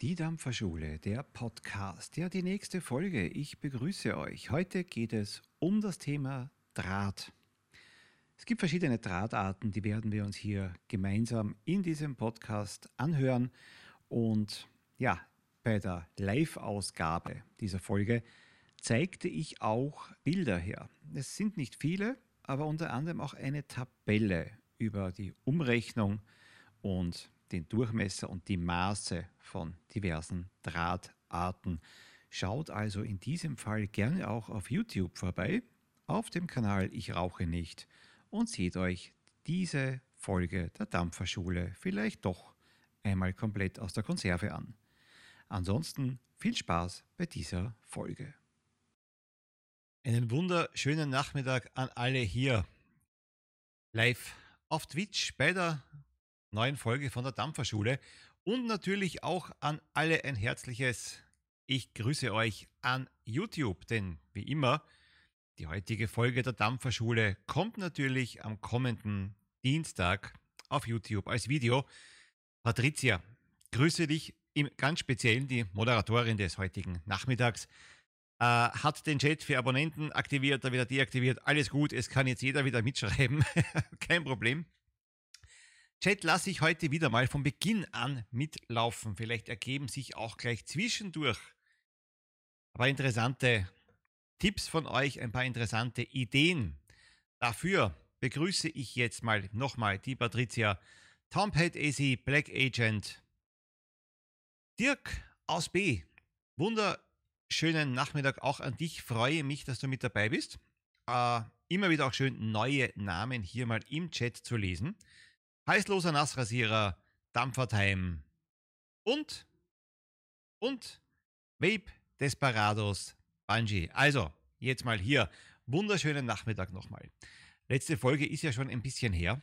Die Dampferschule, der Podcast. Ja, die nächste Folge. Ich begrüße euch. Heute geht es um das Thema Draht. Es gibt verschiedene Drahtarten, die werden wir uns hier gemeinsam in diesem Podcast anhören. Und ja, bei der Live-Ausgabe dieser Folge zeigte ich auch Bilder her. Es sind nicht viele, aber unter anderem auch eine Tabelle über die Umrechnung und den Durchmesser und die Maße von diversen Drahtarten. Schaut also in diesem Fall gerne auch auf YouTube vorbei, auf dem Kanal Ich rauche nicht und seht euch diese Folge der Dampferschule vielleicht doch einmal komplett aus der Konserve an. Ansonsten viel Spaß bei dieser Folge. Einen wunderschönen Nachmittag an alle hier live auf Twitch bei der neuen Folge von der Dampferschule und natürlich auch an alle ein herzliches Ich grüße euch an YouTube, denn wie immer, die heutige Folge der Dampferschule kommt natürlich am kommenden Dienstag auf YouTube als Video. Patricia, grüße dich im ganz Speziellen, die Moderatorin des heutigen Nachmittags. Äh, hat den Chat für Abonnenten aktiviert, dann wieder deaktiviert. Alles gut, es kann jetzt jeder wieder mitschreiben. Kein Problem. Chat lasse ich heute wieder mal von Beginn an mitlaufen. Vielleicht ergeben sich auch gleich zwischendurch ein paar interessante Tipps von euch, ein paar interessante Ideen. Dafür begrüße ich jetzt mal nochmal die Patricia, Tomhead AC, Black Agent, Dirk aus B. Wunderschönen Nachmittag auch an dich. Freue mich, dass du mit dabei bist. Äh, immer wieder auch schön, neue Namen hier mal im Chat zu lesen. Heißloser Nassrasierer, Dampfertime und, und Vape Desperados Bungie. Also, jetzt mal hier. Wunderschönen Nachmittag nochmal. Letzte Folge ist ja schon ein bisschen her.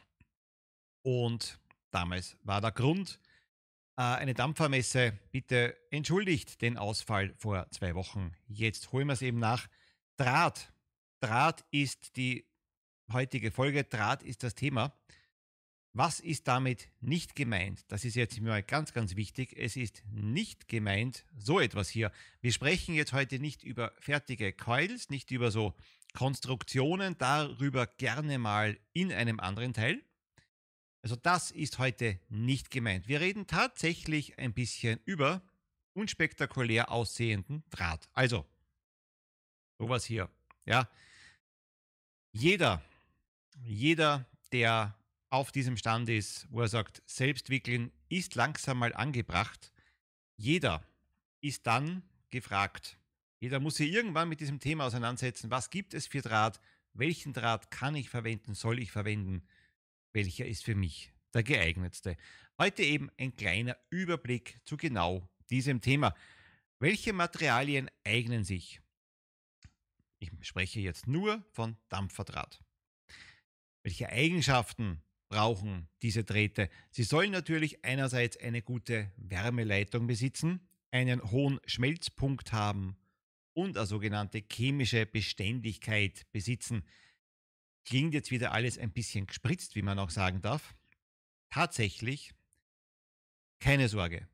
Und damals war der Grund äh, eine Dampfermesse. Bitte entschuldigt den Ausfall vor zwei Wochen. Jetzt holen wir es eben nach. Draht. Draht ist die heutige Folge. Draht ist das Thema. Was ist damit nicht gemeint? Das ist jetzt mal ganz, ganz wichtig. Es ist nicht gemeint so etwas hier. Wir sprechen jetzt heute nicht über fertige Coils, nicht über so Konstruktionen, darüber gerne mal in einem anderen Teil. Also das ist heute nicht gemeint. Wir reden tatsächlich ein bisschen über unspektakulär aussehenden Draht. Also, sowas hier. Ja, jeder, jeder, der auf diesem Stand ist, wo er sagt, Selbstwickeln ist langsam mal angebracht. Jeder ist dann gefragt. Jeder muss sich irgendwann mit diesem Thema auseinandersetzen. Was gibt es für Draht? Welchen Draht kann ich verwenden? Soll ich verwenden? Welcher ist für mich der geeignetste? Heute eben ein kleiner Überblick zu genau diesem Thema. Welche Materialien eignen sich? Ich spreche jetzt nur von Dampferdraht. Welche Eigenschaften brauchen diese Drähte. Sie sollen natürlich einerseits eine gute Wärmeleitung besitzen, einen hohen Schmelzpunkt haben und eine sogenannte chemische Beständigkeit besitzen. Klingt jetzt wieder alles ein bisschen gespritzt, wie man auch sagen darf. Tatsächlich, keine Sorge.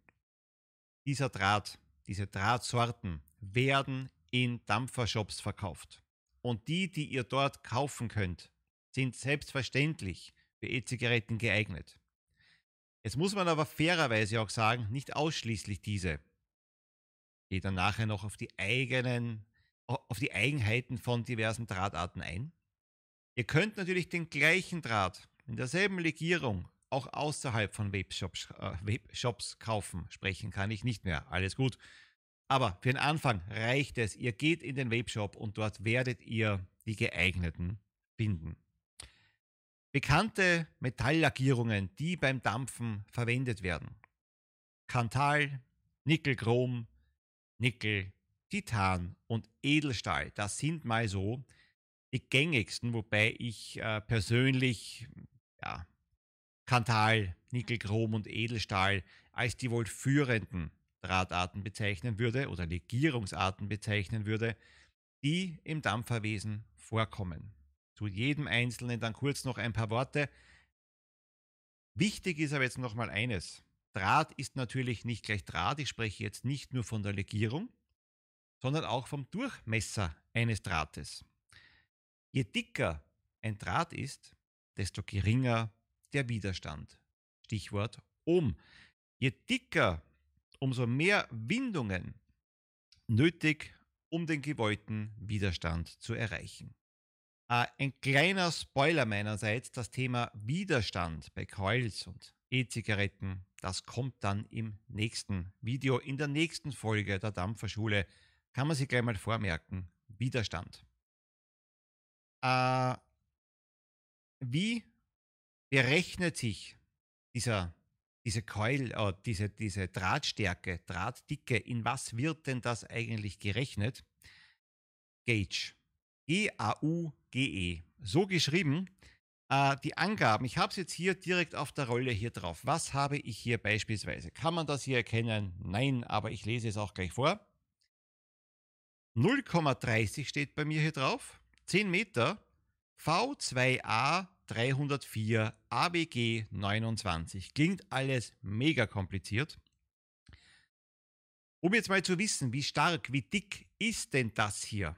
Dieser Draht, diese Drahtsorten werden in Dampfershops verkauft. Und die, die ihr dort kaufen könnt, sind selbstverständlich für E-Zigaretten geeignet. Jetzt muss man aber fairerweise auch sagen, nicht ausschließlich diese. Gehe dann nachher noch auf die eigenen, auf die Eigenheiten von diversen Drahtarten ein. Ihr könnt natürlich den gleichen Draht in derselben Legierung auch außerhalb von Vape-Shops äh, Vape kaufen. Sprechen kann ich nicht mehr. Alles gut. Aber für den Anfang reicht es. Ihr geht in den Vape-Shop und dort werdet ihr die geeigneten finden. Bekannte Metalllackierungen, die beim Dampfen verwendet werden. Kantal, Nickelchrom, Nickel, Titan und Edelstahl, das sind mal so die gängigsten, wobei ich äh, persönlich ja, Kantal, Nickelchrom und Edelstahl als die wohl führenden Drahtarten bezeichnen würde oder Legierungsarten bezeichnen würde, die im Dampferwesen vorkommen. Zu jedem Einzelnen dann kurz noch ein paar Worte. Wichtig ist aber jetzt noch mal eines. Draht ist natürlich nicht gleich Draht. Ich spreche jetzt nicht nur von der Legierung, sondern auch vom Durchmesser eines Drahtes. Je dicker ein Draht ist, desto geringer der Widerstand. Stichwort Ohm. Je dicker, umso mehr Windungen nötig, um den gewollten Widerstand zu erreichen. Äh, ein kleiner Spoiler meinerseits, das Thema Widerstand bei Coils und E-Zigaretten, das kommt dann im nächsten Video, in der nächsten Folge der Dampferschule. Kann man sich gleich mal vormerken. Widerstand. Äh, wie berechnet sich dieser, diese Keul, äh, diese, diese Drahtstärke, Drahtdicke, in was wird denn das eigentlich gerechnet? Gauge. G-A-U-G-E. So geschrieben. Äh, die Angaben, ich habe es jetzt hier direkt auf der Rolle hier drauf. Was habe ich hier beispielsweise? Kann man das hier erkennen? Nein, aber ich lese es auch gleich vor. 0,30 steht bei mir hier drauf. 10 Meter. V2A 304 ABG 29. Klingt alles mega kompliziert. Um jetzt mal zu wissen, wie stark, wie dick ist denn das hier?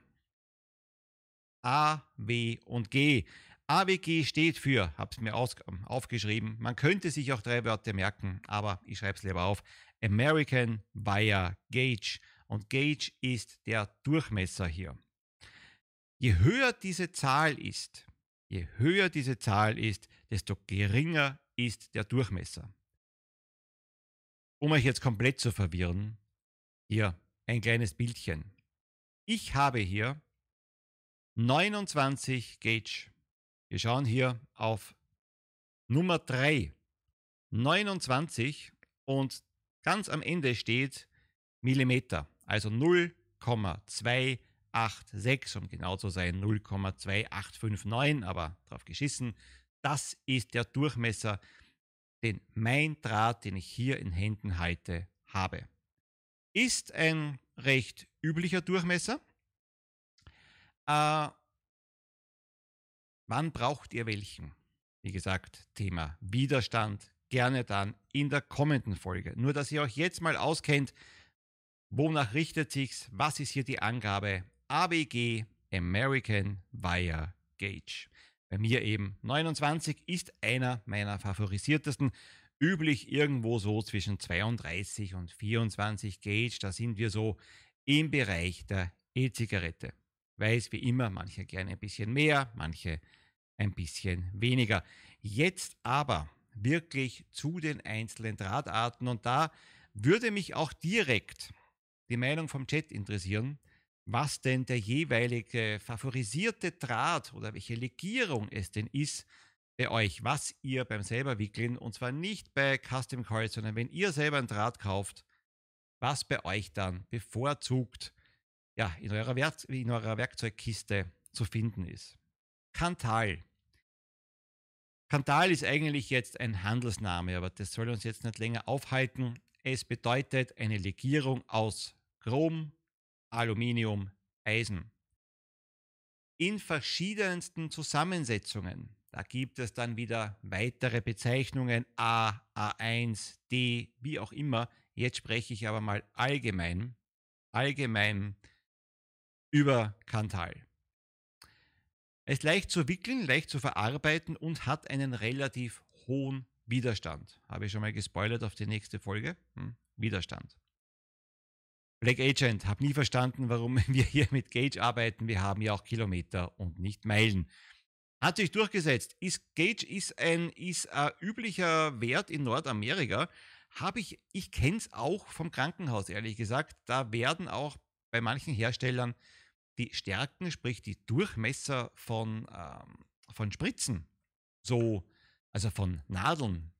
A, W und G. AWG steht für, habe es mir aus, aufgeschrieben, man könnte sich auch drei Wörter merken, aber ich schreibe es lieber auf. American Wire Gauge. Und Gauge ist der Durchmesser hier. Je höher diese Zahl ist, je höher diese Zahl ist, desto geringer ist der Durchmesser. Um euch jetzt komplett zu verwirren, hier ein kleines Bildchen. Ich habe hier 29 Gauge. Wir schauen hier auf Nummer 3. 29 und ganz am Ende steht Millimeter, also 0,286, um genau zu sein 0,2859, aber drauf geschissen. Das ist der Durchmesser, den mein Draht, den ich hier in Händen halte, habe. Ist ein recht üblicher Durchmesser. Äh, wann braucht ihr welchen? Wie gesagt, Thema Widerstand gerne dann in der kommenden Folge. Nur, dass ihr euch jetzt mal auskennt, wonach richtet sich's, was ist hier die Angabe? ABG American Wire Gauge. Bei mir eben 29 ist einer meiner favorisiertesten. Üblich irgendwo so zwischen 32 und 24 Gauge. Da sind wir so im Bereich der E-Zigarette weiß wie immer, manche gerne ein bisschen mehr, manche ein bisschen weniger. Jetzt aber wirklich zu den einzelnen Drahtarten und da würde mich auch direkt die Meinung vom Chat interessieren, was denn der jeweilige favorisierte Draht oder welche Legierung es denn ist bei euch, was ihr beim selber wickeln und zwar nicht bei Custom Coils, sondern wenn ihr selber ein Draht kauft, was bei euch dann bevorzugt ja, in, eurer Werk in eurer Werkzeugkiste zu finden ist. Kantal. Kantal ist eigentlich jetzt ein Handelsname, aber das soll uns jetzt nicht länger aufhalten. Es bedeutet eine Legierung aus Chrom, Aluminium, Eisen. In verschiedensten Zusammensetzungen. Da gibt es dann wieder weitere Bezeichnungen A, A1, D, wie auch immer. Jetzt spreche ich aber mal allgemein. Allgemein über Kantal. Es ist leicht zu wickeln, leicht zu verarbeiten und hat einen relativ hohen Widerstand. Habe ich schon mal gespoilert auf die nächste Folge? Hm? Widerstand. Black Agent, habe nie verstanden, warum wir hier mit Gauge arbeiten. Wir haben ja auch Kilometer und nicht Meilen. Hat sich durchgesetzt. Ist Gauge ist ein, ist ein üblicher Wert in Nordamerika. Habe ich, ich kenne es auch vom Krankenhaus, ehrlich gesagt. Da werden auch bei manchen Herstellern die Stärken, sprich die Durchmesser von, ähm, von Spritzen, so, also von Nadeln,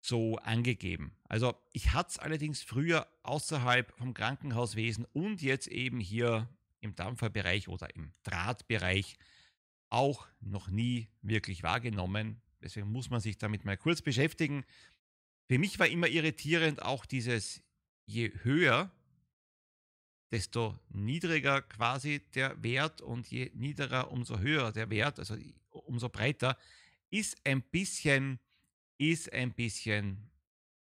so angegeben. Also ich hatte es allerdings früher außerhalb vom Krankenhauswesen und jetzt eben hier im Dampferbereich oder im Drahtbereich auch noch nie wirklich wahrgenommen. Deswegen muss man sich damit mal kurz beschäftigen. Für mich war immer irritierend auch dieses, je höher desto niedriger quasi der Wert und je niedriger, umso höher der Wert, also umso breiter, ist ein bisschen, ist ein bisschen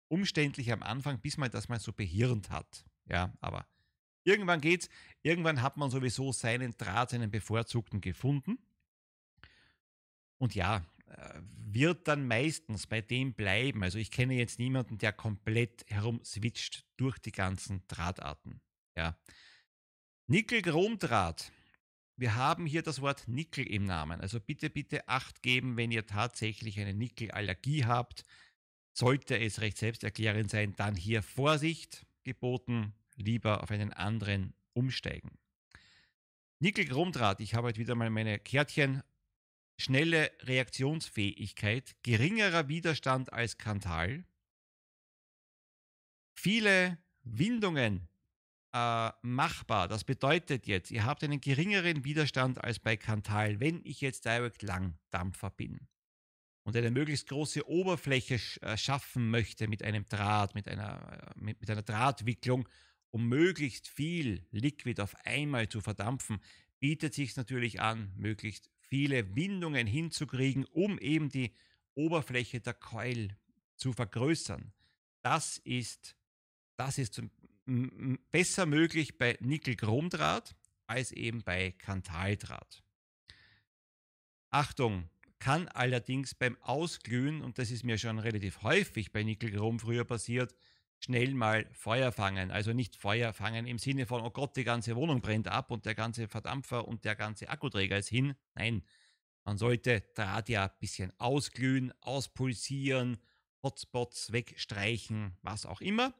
umständlich am Anfang, bis man das mal so behirnt hat. Ja, aber irgendwann geht's. Irgendwann hat man sowieso seinen Draht, seinen bevorzugten gefunden. Und ja, äh, wird dann meistens bei dem bleiben. Also ich kenne jetzt niemanden, der komplett herumswitcht durch die ganzen Drahtarten. Ja. Nickel-Chromdraht. Wir haben hier das Wort Nickel im Namen. Also bitte, bitte Acht geben, wenn ihr tatsächlich eine Nickelallergie habt. Sollte es recht selbsterklärend sein, dann hier Vorsicht geboten, lieber auf einen anderen umsteigen. Nickel-Chromdraht, ich habe heute wieder mal meine Kärtchen. Schnelle Reaktionsfähigkeit, geringerer Widerstand als Kantal, viele Windungen äh, machbar. Das bedeutet jetzt, ihr habt einen geringeren Widerstand als bei Kantal, wenn ich jetzt Direct Langdampfer bin und eine möglichst große Oberfläche äh, schaffen möchte mit einem Draht, mit einer, äh, mit, mit einer Drahtwicklung, um möglichst viel Liquid auf einmal zu verdampfen, bietet sich natürlich an, möglichst viele Windungen hinzukriegen, um eben die Oberfläche der Coil zu vergrößern. Das ist, das ist besser möglich bei Nickel-Chromdraht als eben bei Kantaldraht. Achtung, kann allerdings beim Ausglühen, und das ist mir schon relativ häufig bei Nickel-Chrom früher passiert, schnell mal Feuer fangen. Also nicht Feuer fangen im Sinne von, oh Gott, die ganze Wohnung brennt ab und der ganze Verdampfer und der ganze Akkuträger ist hin. Nein, man sollte Draht ja ein bisschen ausglühen, auspulsieren, Hotspots wegstreichen, was auch immer.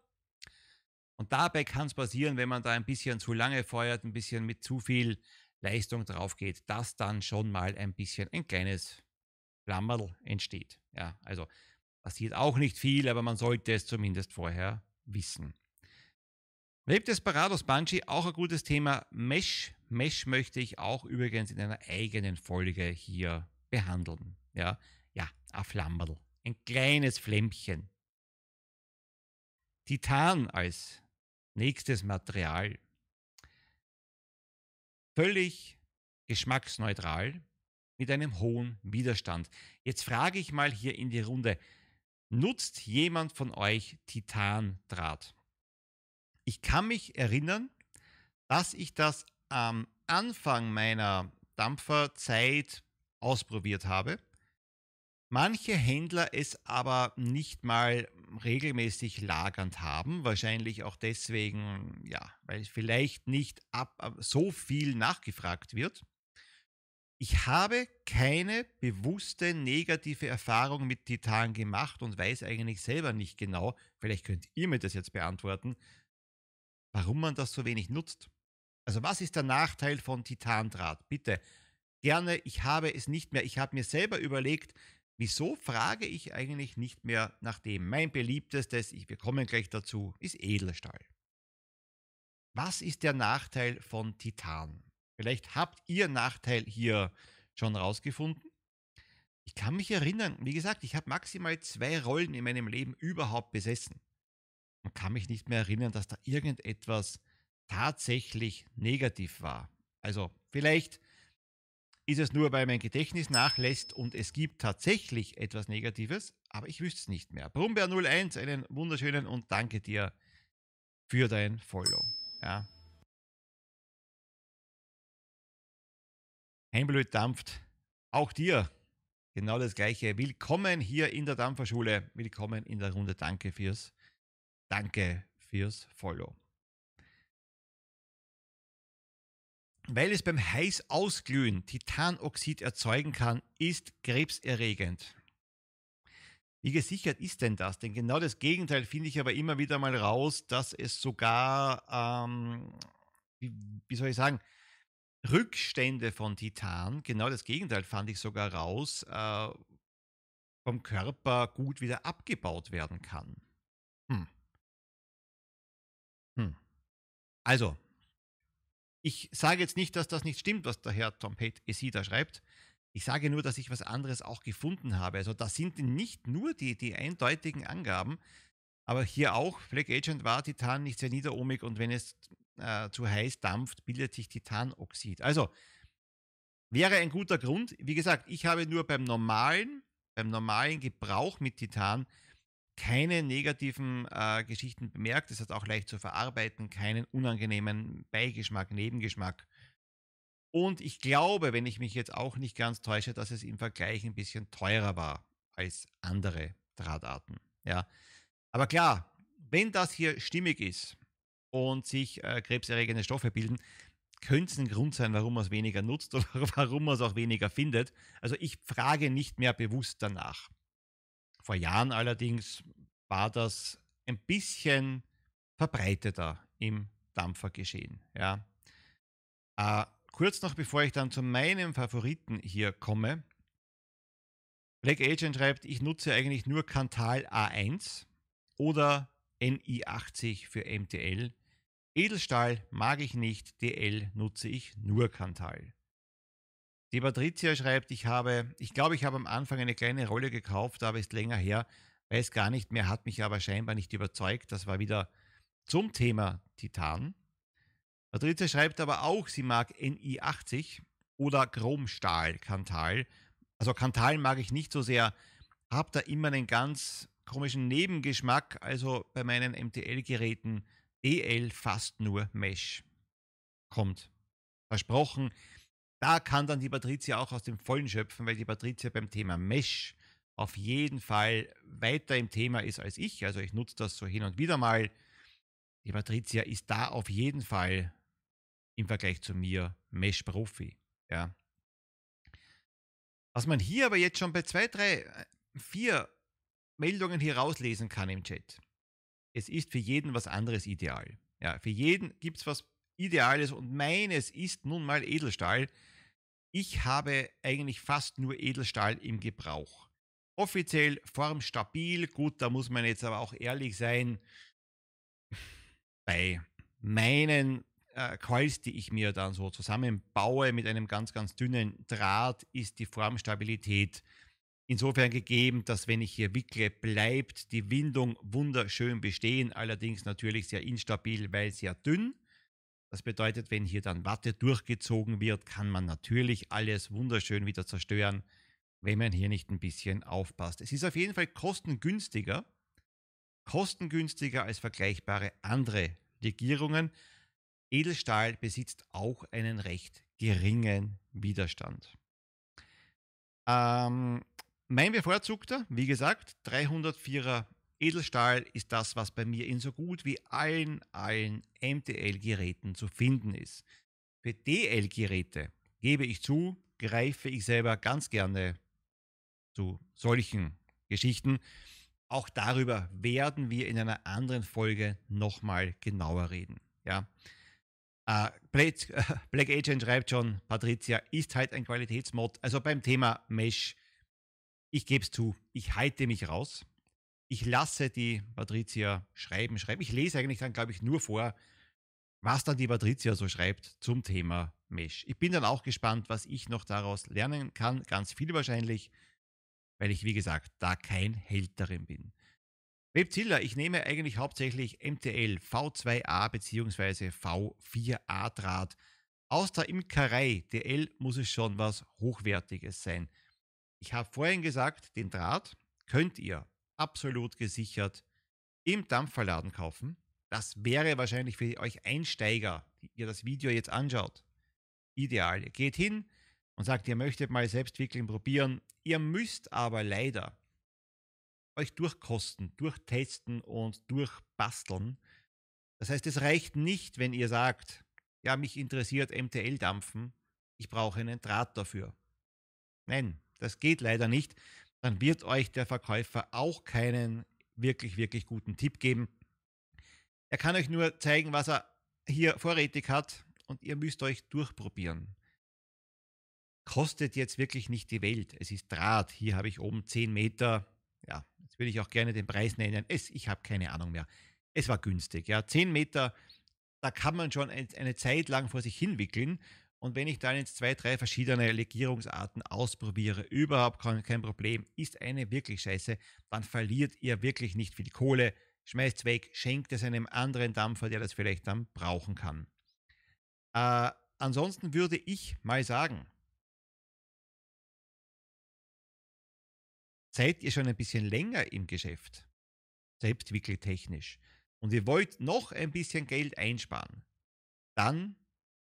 Und dabei kann es passieren, wenn man da ein bisschen zu lange feuert, ein bisschen mit zu viel Leistung drauf geht, dass dann schon mal ein bisschen ein kleines Flammerl entsteht. Ja, also passiert auch nicht viel, aber man sollte es zumindest vorher wissen. Web Desperados Bungee, auch ein gutes Thema. Mesh. Mesh möchte ich auch übrigens in einer eigenen Folge hier behandeln. Ja, ja, ein Flammerl. Ein kleines Flämmchen. Titan als Nächstes Material. Völlig geschmacksneutral mit einem hohen Widerstand. Jetzt frage ich mal hier in die Runde, nutzt jemand von euch Titandraht? Ich kann mich erinnern, dass ich das am Anfang meiner Dampferzeit ausprobiert habe manche Händler es aber nicht mal regelmäßig lagernd haben, wahrscheinlich auch deswegen, ja, weil vielleicht nicht ab, so viel nachgefragt wird. Ich habe keine bewusste negative Erfahrung mit Titan gemacht und weiß eigentlich selber nicht genau, vielleicht könnt ihr mir das jetzt beantworten, warum man das so wenig nutzt. Also was ist der Nachteil von Titandraht? Bitte, gerne, ich habe es nicht mehr. Ich habe mir selber überlegt, Wieso frage ich eigentlich nicht mehr nach dem? Mein beliebtestes, ich, wir gleich dazu, ist Edelstahl. Was ist der Nachteil von Titan? Vielleicht habt ihr Nachteil hier schon rausgefunden. Ich kann mich erinnern, wie gesagt, ich habe maximal zwei Rollen in meinem Leben überhaupt besessen. Man kann mich nicht mehr erinnern, dass da irgendetwas tatsächlich negativ war. Also vielleicht ist es nur, weil mein Gedächtnis nachlässt und es gibt tatsächlich etwas Negatives, aber ich wüsste es nicht mehr. Brumbeer 01, einen wunderschönen und danke dir für dein Follow. Ja. Heimblöd dampft. Auch dir genau das gleiche. Willkommen hier in der Dampferschule. Willkommen in der Runde. Danke fürs, danke fürs Follow. Weil es beim Heißausglühen Titanoxid erzeugen kann, ist krebserregend. Wie gesichert ist denn das? Denn genau das Gegenteil finde ich aber immer wieder mal raus, dass es sogar, ähm, wie, wie, soll ich sagen, Rückstände von Titan, genau das Gegenteil fand ich sogar raus, äh, vom Körper gut wieder abgebaut werden kann. Hm. Hm. Also, ich sage jetzt nicht, dass das nicht stimmt, was der Herr Tom Pate Esi da schreibt. Ich sage nur, dass ich was anderes auch gefunden habe. Also das sind nicht nur die, die eindeutigen Angaben, aber hier auch, Flag Agent war Titan nicht sehr niederohmig und wenn es äh, zu heiß dampft, bildet sich Titanoxid. Also wäre ein guter Grund. Wie gesagt, ich habe nur beim normalen, beim normalen Gebrauch mit Titan keine negativen äh, Geschichten bemerkt. Es ist auch leicht zu verarbeiten, keinen unangenehmen Beigeschmack, Nebengeschmack. Und ich glaube, wenn ich mich jetzt auch nicht ganz täusche, dass es im Vergleich ein bisschen teurer war als andere Drahtarten. Ja. Aber klar, wenn das hier stimmig ist und sich äh, krebserregende Stoffe bilden, könnte es ein Grund sein, warum man es weniger nutzt oder warum man es auch weniger findet. Also ich frage nicht mehr bewusst danach. Vor Jahren allerdings war das ein bisschen verbreiteter im Dampfergeschehen. Ja. Äh, kurz noch bevor ich dann zu meinem Favoriten hier komme. Black Agent schreibt, ich nutze eigentlich nur Cantal A1 oder NI80 für MTL. Edelstahl mag ich nicht, DL nutze ich nur Cantal. Die Patricia schreibt, ich habe, ich glaube, ich habe am Anfang eine kleine Rolle gekauft, aber ist länger her, weiß gar nicht mehr, hat mich aber scheinbar nicht überzeugt. Das war wieder zum Thema Titan. Patricia schreibt aber auch, sie mag NI80 oder Chromstahl Kantal. Also Kantal mag ich nicht so sehr, habe da immer einen ganz komischen Nebengeschmack. Also bei meinen MTL-Geräten DL fast nur Mesh. Kommt. Versprochen. Da kann dann die Patricia auch aus dem Vollen schöpfen, weil die Patricia beim Thema Mesh auf jeden Fall weiter im Thema ist als ich. Also ich nutze das so hin und wieder mal. Die Patricia ist da auf jeden Fall im Vergleich zu mir Mesh-Profi. Ja. Was man hier aber jetzt schon bei zwei, drei, vier Meldungen hier rauslesen kann im Chat. Es ist für jeden was anderes ideal. Ja, für jeden gibt es was Ideales und meines ist nun mal Edelstahl. Ich habe eigentlich fast nur Edelstahl im Gebrauch. Offiziell formstabil, gut, da muss man jetzt aber auch ehrlich sein. Bei meinen äh, Coils, die ich mir dann so zusammenbaue mit einem ganz, ganz dünnen Draht, ist die Formstabilität insofern gegeben, dass wenn ich hier wickle, bleibt die Windung wunderschön bestehen, allerdings natürlich sehr instabil, weil sehr dünn. Das bedeutet, wenn hier dann Watte durchgezogen wird, kann man natürlich alles wunderschön wieder zerstören, wenn man hier nicht ein bisschen aufpasst. Es ist auf jeden Fall kostengünstiger, kostengünstiger als vergleichbare andere Legierungen. Edelstahl besitzt auch einen recht geringen Widerstand. Ähm, mein bevorzugter, wie gesagt, 304er Edelstahl ist das, was bei mir in so gut wie allen, allen MTL-Geräten zu finden ist. Für DL-Geräte, gebe ich zu, greife ich selber ganz gerne zu solchen Geschichten. Auch darüber werden wir in einer anderen Folge nochmal genauer reden. Ja. Uh, Black, Black Agent schreibt schon, Patricia ist halt ein Qualitätsmod. Also beim Thema Mesh, ich gebe es zu, ich halte mich raus ich lasse die Patricia schreiben, schreiben. Ich lese eigentlich dann, glaube ich, nur vor, was dann die Patricia so schreibt zum Thema Mesh. Ich bin dann auch gespannt, was ich noch daraus lernen kann. Ganz viel wahrscheinlich, weil ich, wie gesagt, da kein Held darin bin. Webzilla, ich nehme eigentlich hauptsächlich MTL V2A bzw. V4A Draht. Aus der Imkerei DL muss es schon was Hochwertiges sein. Ich habe vorhin gesagt, den Draht könnt ihr absolut gesichert im Dampferladen kaufen. Das wäre wahrscheinlich für euch Einsteiger, die ihr das Video jetzt anschaut, ideal. Ihr geht hin und sagt, ihr möchtet mal Selbstwickeln probieren. Ihr müsst aber leider euch durchkosten, durchtesten und durchbasteln. Das heißt, es reicht nicht, wenn ihr sagt, ja, mich interessiert MTL-Dampfen, ich brauche einen Draht dafür. Nein, das geht leider nicht dann wird euch der Verkäufer auch keinen wirklich, wirklich guten Tipp geben. Er kann euch nur zeigen, was er hier vorrätig hat und ihr müsst euch durchprobieren. Kostet jetzt wirklich nicht die Welt. Es ist Draht. Hier habe ich oben 10 Meter. Ja, jetzt würde ich auch gerne den Preis nennen. Es, ich habe keine Ahnung mehr. Es war günstig. Ja, 10 Meter, da kann man schon eine Zeit lang vor sich hinwickeln. Und wenn ich dann jetzt zwei, drei verschiedene Legierungsarten ausprobiere, überhaupt kein, kein Problem, ist eine wirklich scheiße, dann verliert ihr wirklich nicht viel Kohle, schmeißt weg, schenkt es einem anderen Dampfer, der das vielleicht dann brauchen kann. Äh, ansonsten würde ich mal sagen, seid ihr schon ein bisschen länger im Geschäft, selbstwickeltechnisch, und ihr wollt noch ein bisschen Geld einsparen, dann,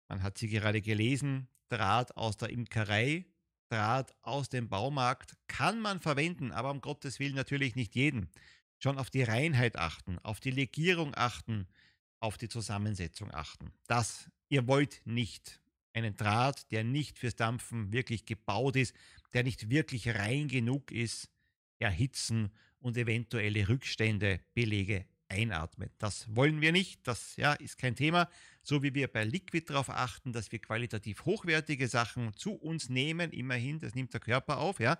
man hat sie gerade gelesen, Draht aus der Imkerei, Draht aus dem Baumarkt kann man verwenden, aber um Gottes Willen natürlich nicht jeden. Schon auf die Reinheit achten, auf die Legierung achten, auf die Zusammensetzung achten. Das, ihr wollt nicht einen Draht, der nicht fürs Dampfen wirklich gebaut ist, der nicht wirklich rein genug ist, erhitzen und eventuelle Rückstände, Belege einatmen. Das wollen wir nicht, das ja, ist kein Thema. So wie wir bei Liquid darauf achten, dass wir qualitativ hochwertige Sachen zu uns nehmen, immerhin, das nimmt der Körper auf, ja.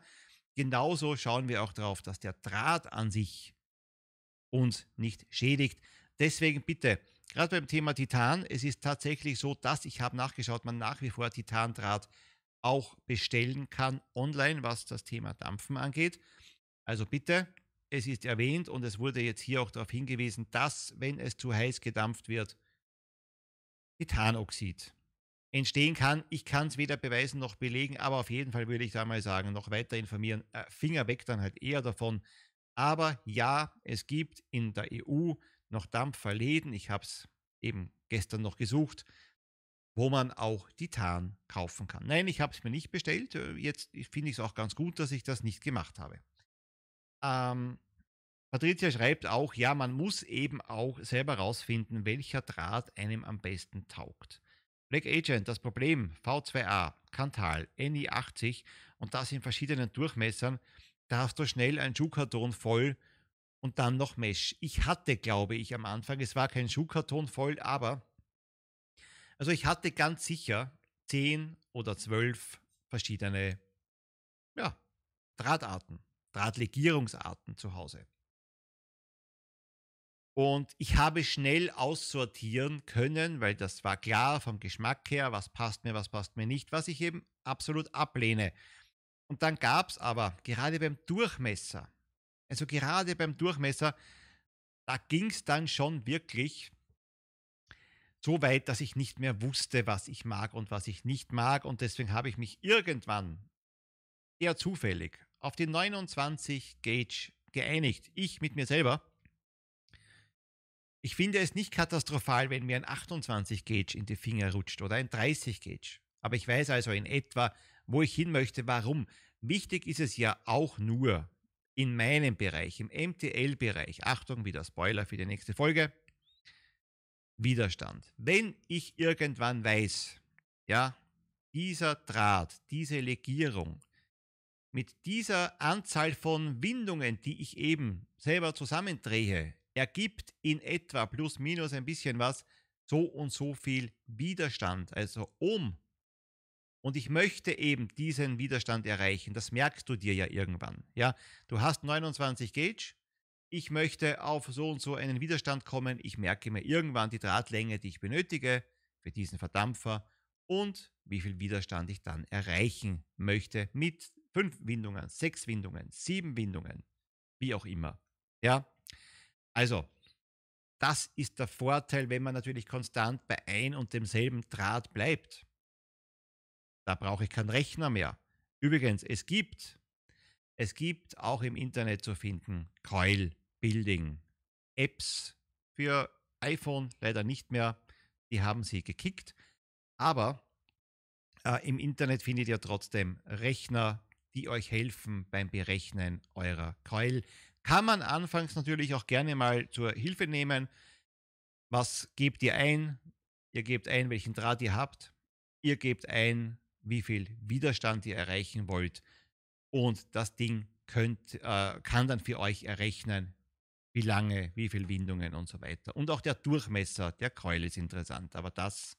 Genauso schauen wir auch darauf, dass der Draht an sich uns nicht schädigt. Deswegen bitte, gerade beim Thema Titan, es ist tatsächlich so, dass ich habe nachgeschaut, man nach wie vor Titandraht auch bestellen kann online, was das Thema Dampfen angeht. Also bitte, es ist erwähnt und es wurde jetzt hier auch darauf hingewiesen, dass, wenn es zu heiß gedampft wird, Titanoxid entstehen kann. Ich kann es weder beweisen noch belegen, aber auf jeden Fall würde ich da mal sagen, noch weiter informieren. Äh, Finger weg dann halt eher davon. Aber ja, es gibt in der EU noch Dampferläden. Ich habe es eben gestern noch gesucht, wo man auch Titan kaufen kann. Nein, ich habe es mir nicht bestellt. Äh, jetzt finde ich es auch ganz gut, dass ich das nicht gemacht habe. Ähm, Patricia schreibt auch, ja, man muss eben auch selber rausfinden, welcher Draht einem am besten taugt. Black Agent, das Problem, V2A, Kantal, NI80 und das in verschiedenen Durchmessern, da hast du schnell ein Schuhkarton voll und dann noch Mesh. Ich hatte, glaube ich, am Anfang, es war kein Schuhkarton voll, aber also ich hatte ganz sicher 10 oder 12 verschiedene ja, Drahtarten. Drahtlegierungsarten zu Hause. Und ich habe schnell aussortieren können, weil das war klar vom Geschmack her, was passt mir, was passt mir nicht, was ich eben absolut ablehne. Und dann gab es aber gerade beim Durchmesser, also gerade beim Durchmesser, da ging es dann schon wirklich so weit, dass ich nicht mehr wusste, was ich mag und was ich nicht mag. Und deswegen habe ich mich irgendwann eher zufällig auf die 29 Gauge geeinigt. Ich mit mir selber. Ich finde es nicht katastrophal, wenn mir ein 28 Gauge in die Finger rutscht oder ein 30 Gauge. Aber ich weiß also in etwa, wo ich hin möchte, warum. Wichtig ist es ja auch nur in meinem Bereich, im MTL-Bereich. Achtung, wieder Spoiler für die nächste Folge. Widerstand. Wenn ich irgendwann weiß, ja, dieser Draht, diese Legierung mit dieser Anzahl von Windungen, die ich eben selber zusammendrehe, ergibt in etwa plus minus ein bisschen was so und so viel Widerstand, also Ohm. Und ich möchte eben diesen Widerstand erreichen. Das merkst du dir ja irgendwann. Ja, du hast 29 Gauge. Ich möchte auf so und so einen Widerstand kommen. Ich merke mir irgendwann die Drahtlänge, die ich benötige für diesen Verdampfer und wie viel Widerstand ich dann erreichen möchte mit fünf Windungen, sechs Windungen, sieben Windungen, wie auch immer. Ja, also das ist der Vorteil, wenn man natürlich konstant bei ein und demselben Draht bleibt. Da brauche ich keinen Rechner mehr. Übrigens, es gibt, es gibt auch im Internet zu finden Coil Building Apps für iPhone leider nicht mehr. Die haben sie gekickt. Aber äh, im Internet findet ihr trotzdem Rechner, die euch helfen beim Berechnen eurer Coil. Kann man anfangs natürlich auch gerne mal zur Hilfe nehmen. Was gebt ihr ein? Ihr gebt ein, welchen Draht ihr habt. Ihr gebt ein, wie viel Widerstand ihr erreichen wollt. Und das Ding könnt, äh, kann dann für euch errechnen, wie lange, wie viele Windungen und so weiter. Und auch der Durchmesser der Keule ist interessant, aber das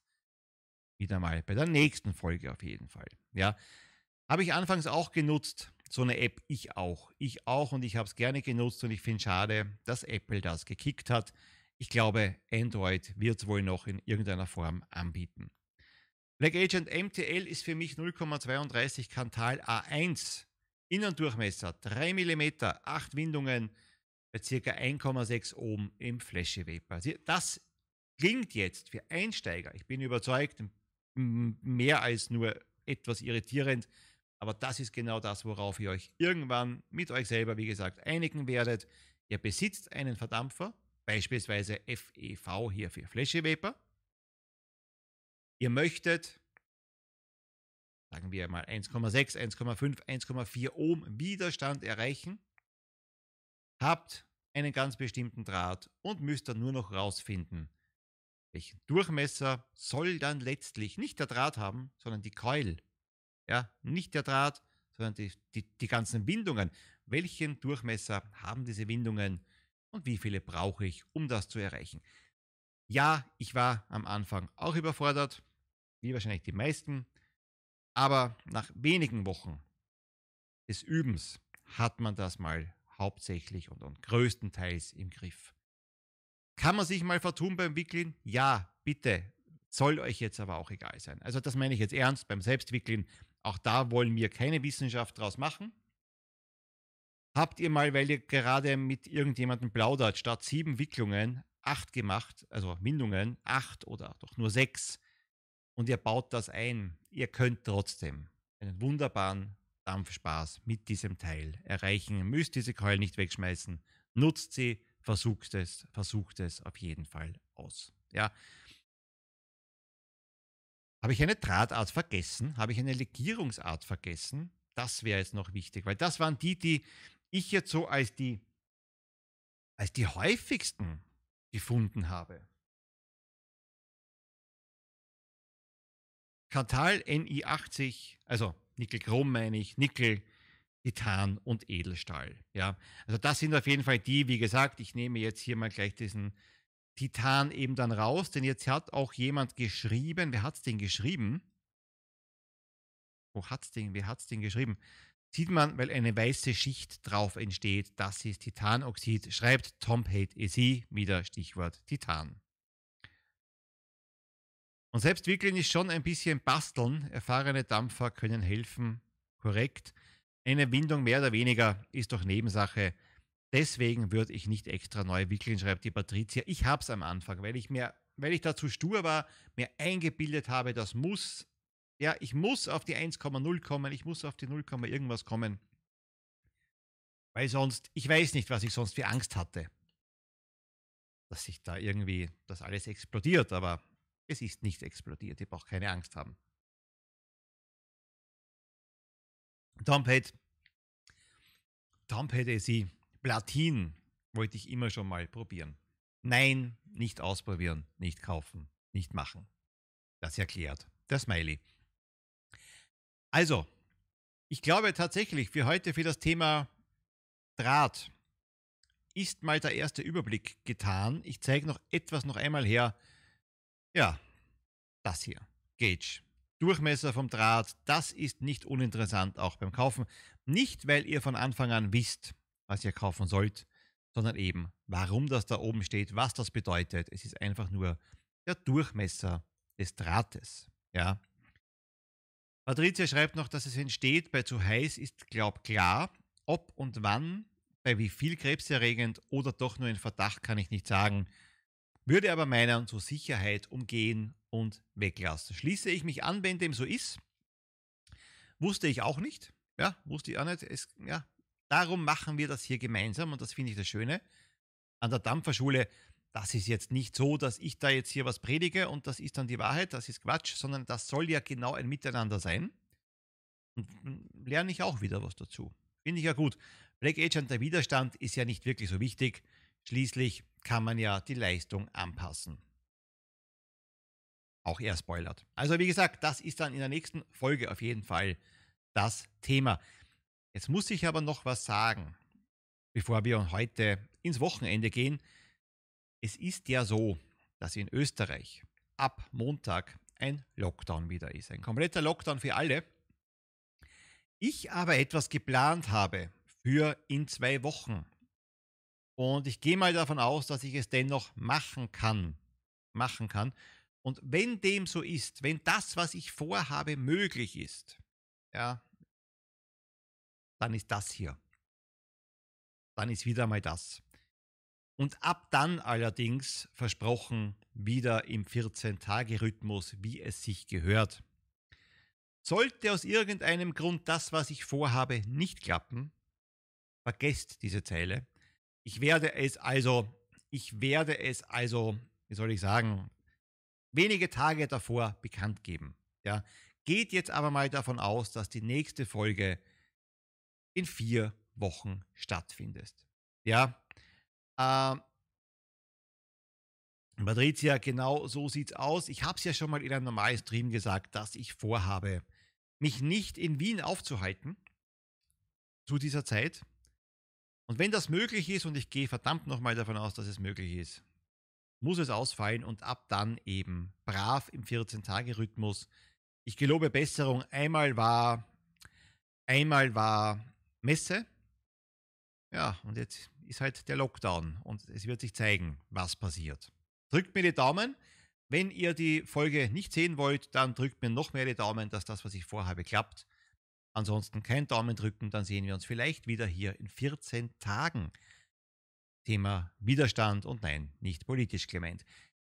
wieder mal bei der nächsten Folge auf jeden Fall. Ja, habe ich anfangs auch genutzt, so eine App, ich auch. Ich auch und ich habe es gerne genutzt und ich finde schade, dass Apple das gekickt hat. Ich glaube, Android wird es wohl noch in irgendeiner Form anbieten. Black Agent MTL ist für mich 0,32 Kantal A1. Innendurchmesser 3 mm, 8 Windungen bei ca. 1,6 Ohm im Flashy Vapor. Das klingt jetzt für Einsteiger, ich bin überzeugt, mehr als nur etwas irritierend, aber das ist genau das, worauf ihr euch irgendwann mit euch selber, wie gesagt, einigen werdet. Ihr besitzt einen Verdampfer, beispielsweise FEV hier für Fläscheweber. Ihr möchtet, sagen wir mal 1,6, 1,5, 1,4 Ohm Widerstand erreichen, habt einen ganz bestimmten Draht und müsst dann nur noch rausfinden, welchen Durchmesser soll dann letztlich nicht der Draht haben, sondern die Coil. Ja, nicht der Draht, sondern die, die, die ganzen Windungen. Welchen Durchmesser haben diese Windungen und wie viele brauche ich, um das zu erreichen? Ja, ich war am Anfang auch überfordert, wie wahrscheinlich die meisten, aber nach wenigen Wochen des Übens hat man das mal hauptsächlich und, und größtenteils im Griff. Kann man sich mal vertun beim Wickeln? Ja, bitte. Soll euch jetzt aber auch egal sein. Also das meine ich jetzt ernst beim Selbstwickeln. Auch da wollen wir keine Wissenschaft draus machen. Habt ihr mal, weil ihr gerade mit irgendjemandem plaudert, statt sieben Wicklungen acht gemacht, also Windungen, acht oder doch nur sechs, und ihr baut das ein, ihr könnt trotzdem einen wunderbaren Dampfspaß mit diesem Teil erreichen. Ihr müsst diese Keule nicht wegschmeißen. Nutzt sie, versucht es, versucht es auf jeden Fall aus. Ja. Habe ich eine Drahtart vergessen? Habe ich eine Legierungsart vergessen? Das wäre jetzt noch wichtig, weil das waren die, die ich jetzt so als die, als die häufigsten gefunden habe. Kantal NI80, also Nickel-Chrom meine ich, Nickel, Titan und Edelstahl. Ja, also das sind auf jeden Fall die, wie gesagt, ich nehme jetzt hier mal gleich diesen Titan eben dann raus, denn jetzt hat auch jemand geschrieben, wer hat es denn geschrieben? Wo hat's denn, wer hat es denn geschrieben? Sieht man, weil eine weiße Schicht drauf entsteht, das ist Titanoxid, schreibt Tom Hate EC, wieder Stichwort Titan. Und selbst wickeln ist schon ein bisschen basteln. Erfahrene Dampfer können helfen, korrekt. Eine Windung mehr oder weniger ist doch Nebensache. Deswegen würde ich nicht extra neu wickeln, schreibt die Patricia. Ich habe es am Anfang, weil ich mir, weil ich dazu stur war, mir eingebildet habe, das muss, ja, ich muss auf die 1,0 kommen, ich muss auf die 0, irgendwas kommen. Weil sonst, ich weiß nicht, was ich sonst für Angst hatte. Dass sich da irgendwie das alles explodiert, aber es ist nicht explodiert. Ihr braucht keine Angst haben. Tomphead. Tomphead SE. Platin wollte ich immer schon mal probieren. Nein, nicht ausprobieren, nicht kaufen, nicht machen. Das erklärt der Smiley. Also, ich glaube tatsächlich für heute, für das Thema Draht, ist mal der erste Überblick getan. Ich zeige noch etwas noch einmal her. Ja, das hier. Gauge. Durchmesser vom Draht, das ist nicht uninteressant auch beim Kaufen. Nicht, weil ihr von Anfang an wisst, was ihr kaufen sollt, sondern eben, warum das da oben steht, was das bedeutet. Es ist einfach nur der Durchmesser des Drahtes. Ja. Patricia schreibt noch, dass es entsteht bei zu heiß ist, glaub klar. Ob und wann, bei wie viel krebserregend oder doch nur in Verdacht, kann ich nicht sagen. Würde aber meiner zur Sicherheit umgehen und weglassen. Schließe ich mich an, wenn dem so ist. Wusste ich auch nicht. Ja, wusste ich auch nicht. Es, ja, darum machen wir das hier gemeinsam und das finde ich das Schöne. An der Dampferschule, das ist jetzt nicht so, dass ich da jetzt hier was predige und das ist dann die Wahrheit, das ist Quatsch, sondern das soll ja genau ein Miteinander sein. Und lerne ich auch wieder was dazu. Finde ich ja gut. Black Agent, der Widerstand ist ja nicht wirklich so wichtig. Schließlich kann man ja die Leistung anpassen auch er spoilert. Also wie gesagt, das ist dann in der nächsten Folge auf jeden Fall das Thema. Jetzt muss ich aber noch was sagen, bevor wir heute ins Wochenende gehen. Es ist ja so, dass in Österreich ab Montag ein Lockdown wieder ist. Ein kompletter Lockdown für alle. Ich aber etwas geplant habe für in zwei Wochen. Und ich gehe mal davon aus, dass ich es dennoch machen kann. Machen kann. Und wenn dem so ist, wenn das, was ich vorhabe, möglich ist, ja, dann ist das hier. Dann ist wieder mal das. Und ab dann allerdings versprochen wieder im 14-Tage-Rhythmus, wie es sich gehört. Sollte aus irgendeinem Grund das, was ich vorhabe, nicht klappen, vergesst diese Zeile. Ich werde es also, ich werde es also, wie soll ich sagen, wenige Tage davor bekannt geben. Ja, geht jetzt aber mal davon aus, dass die nächste Folge in vier Wochen stattfindet. Ja, äh, Patricia, genau so sieht's aus. Ich habe es ja schon mal in einem normalen Stream gesagt, dass ich vorhabe, mich nicht in Wien aufzuhalten zu dieser Zeit. Und wenn das möglich ist, und ich gehe verdammt nochmal davon aus, dass es möglich ist, muss es ausfallen und ab dann eben brav im 14-Tage-Rhythmus. Ich gelobe Besserung. Einmal war, einmal war Messe. Ja, und jetzt ist halt der Lockdown und es wird sich zeigen, was passiert. Drückt mir die Daumen. Wenn ihr die Folge nicht sehen wollt, dann drückt mir noch mehr die Daumen, dass das, was ich vorhabe, klappt. Ansonsten kein Daumen drücken, dann sehen wir uns vielleicht wieder hier in 14 Tagen. Thema Widerstand und nein, nicht politisch Clement.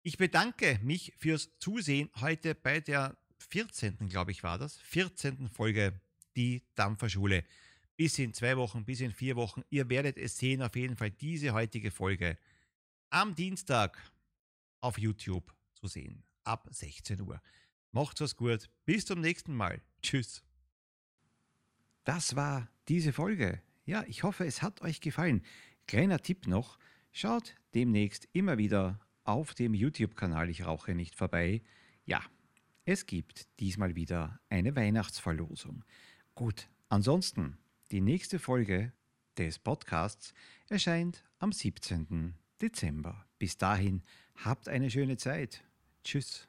Ich bedanke mich fürs Zusehen heute bei der 14. glaube ich war das, 14. Folge Die Dampferschule. Bis in zwei Wochen, bis in vier Wochen. Ihr werdet es sehen, auf jeden Fall diese heutige Folge am Dienstag auf YouTube zu sehen. Ab 16 Uhr. Macht's was gut. Bis zum nächsten Mal. Tschüss. Das war diese Folge. Ja, ich hoffe, es hat euch gefallen. Kleiner Tipp noch, schaut demnächst immer wieder auf dem YouTube-Kanal Ich rauche nicht vorbei. Ja, es gibt diesmal wieder eine Weihnachtsverlosung. Gut, ansonsten, die nächste Folge des Podcasts erscheint am 17. Dezember. Bis dahin, habt eine schöne Zeit. Tschüss.